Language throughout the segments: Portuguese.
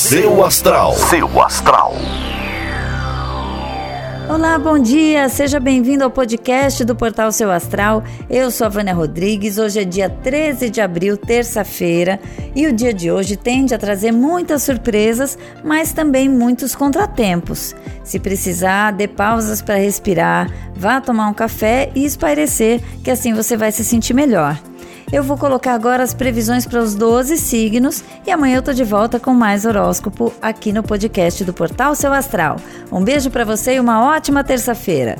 Seu Astral. Seu Astral. Olá, bom dia! Seja bem-vindo ao podcast do Portal Seu Astral. Eu sou a Vânia Rodrigues. Hoje é dia 13 de abril, terça-feira, e o dia de hoje tende a trazer muitas surpresas, mas também muitos contratempos. Se precisar, dê pausas para respirar, vá tomar um café e espairecer, que assim você vai se sentir melhor. Eu vou colocar agora as previsões para os 12 signos e amanhã eu tô de volta com mais horóscopo aqui no podcast do Portal Seu Astral. Um beijo para você e uma ótima terça-feira.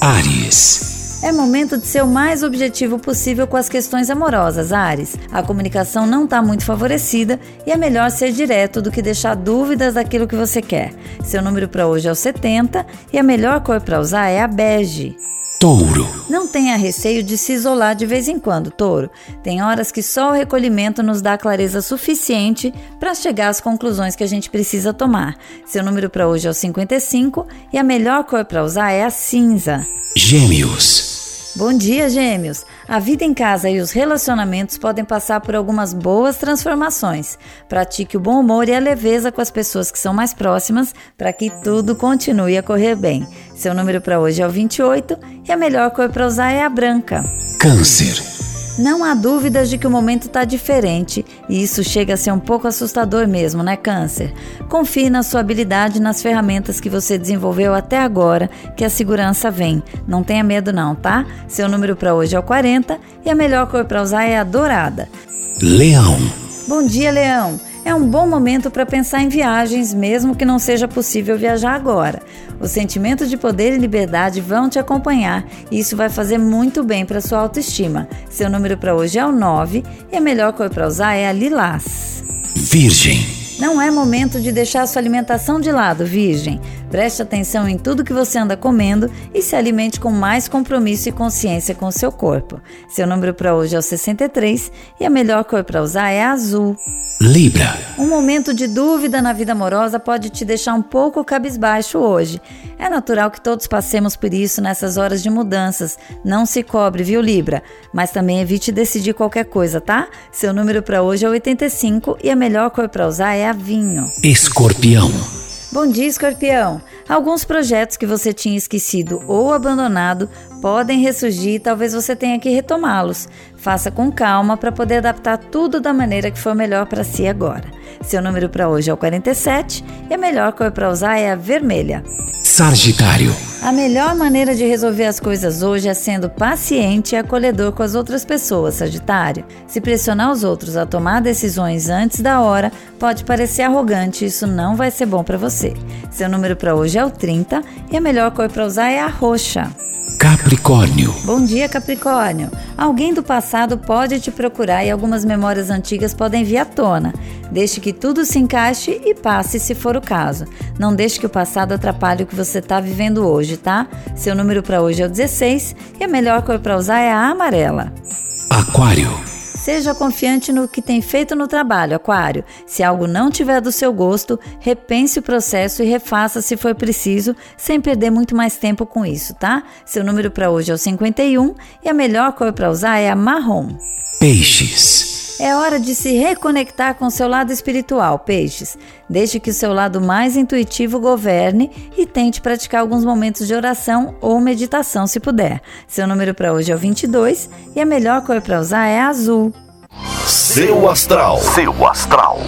Ares. É momento de ser o mais objetivo possível com as questões amorosas, Ares. A comunicação não está muito favorecida e é melhor ser direto do que deixar dúvidas daquilo que você quer. Seu número para hoje é o 70 e a melhor cor para usar é a bege. Touro. Não tenha receio de se isolar de vez em quando, touro. Tem horas que só o recolhimento nos dá clareza suficiente para chegar às conclusões que a gente precisa tomar. Seu número para hoje é o 55 e a melhor cor para usar é a cinza. Gêmeos. Bom dia, gêmeos! A vida em casa e os relacionamentos podem passar por algumas boas transformações. Pratique o bom humor e a leveza com as pessoas que são mais próximas para que tudo continue a correr bem. Seu número para hoje é o 28 e a melhor cor para usar é a branca. Câncer. Não há dúvidas de que o momento está diferente e isso chega a ser um pouco assustador mesmo, né, Câncer? Confie na sua habilidade e nas ferramentas que você desenvolveu até agora, que a segurança vem. Não tenha medo, não, tá? Seu número para hoje é o 40 e a melhor cor para usar é a dourada. Leão. Bom dia, Leão! É um bom momento para pensar em viagens, mesmo que não seja possível viajar agora. Os sentimentos de poder e liberdade vão te acompanhar e isso vai fazer muito bem para sua autoestima. Seu número para hoje é o 9 e a melhor cor para usar é a lilás. Virgem. Não é momento de deixar sua alimentação de lado, Virgem. Preste atenção em tudo que você anda comendo e se alimente com mais compromisso e consciência com o seu corpo. Seu número para hoje é o 63 e a melhor cor para usar é azul. Libra. Um momento de dúvida na vida amorosa pode te deixar um pouco cabisbaixo hoje. É natural que todos passemos por isso nessas horas de mudanças. Não se cobre, viu, Libra? Mas também evite decidir qualquer coisa, tá? Seu número para hoje é 85 e a melhor cor para usar é vinho. Escorpião. Bom dia, escorpião! Alguns projetos que você tinha esquecido ou abandonado podem ressurgir e talvez você tenha que retomá-los. Faça com calma para poder adaptar tudo da maneira que for melhor para si agora. Seu número para hoje é o 47 e a melhor cor para usar é a vermelha. Sagitário. A melhor maneira de resolver as coisas hoje é sendo paciente e acolhedor com as outras pessoas, Sagitário. Se pressionar os outros a tomar decisões antes da hora pode parecer arrogante, isso não vai ser bom para você. Seu número para hoje é o 30 e a melhor cor para usar é a roxa. Capricórnio. Bom dia, Capricórnio. Alguém do passado pode te procurar e algumas memórias antigas podem vir à tona. Deixe que tudo se encaixe e passe se for o caso. Não deixe que o passado atrapalhe o que você está vivendo hoje, tá? Seu número para hoje é o 16 e a melhor cor para usar é a amarela. Aquário. Seja confiante no que tem feito no trabalho, Aquário. Se algo não tiver do seu gosto, repense o processo e refaça se for preciso, sem perder muito mais tempo com isso, tá? Seu número para hoje é o 51 e a melhor cor para usar é a marrom. Peixes. É hora de se reconectar com seu lado espiritual, peixes. Deixe que o seu lado mais intuitivo governe e tente praticar alguns momentos de oração ou meditação se puder. Seu número para hoje é o 22 e a melhor cor para usar é azul. Seu astral. Seu astral.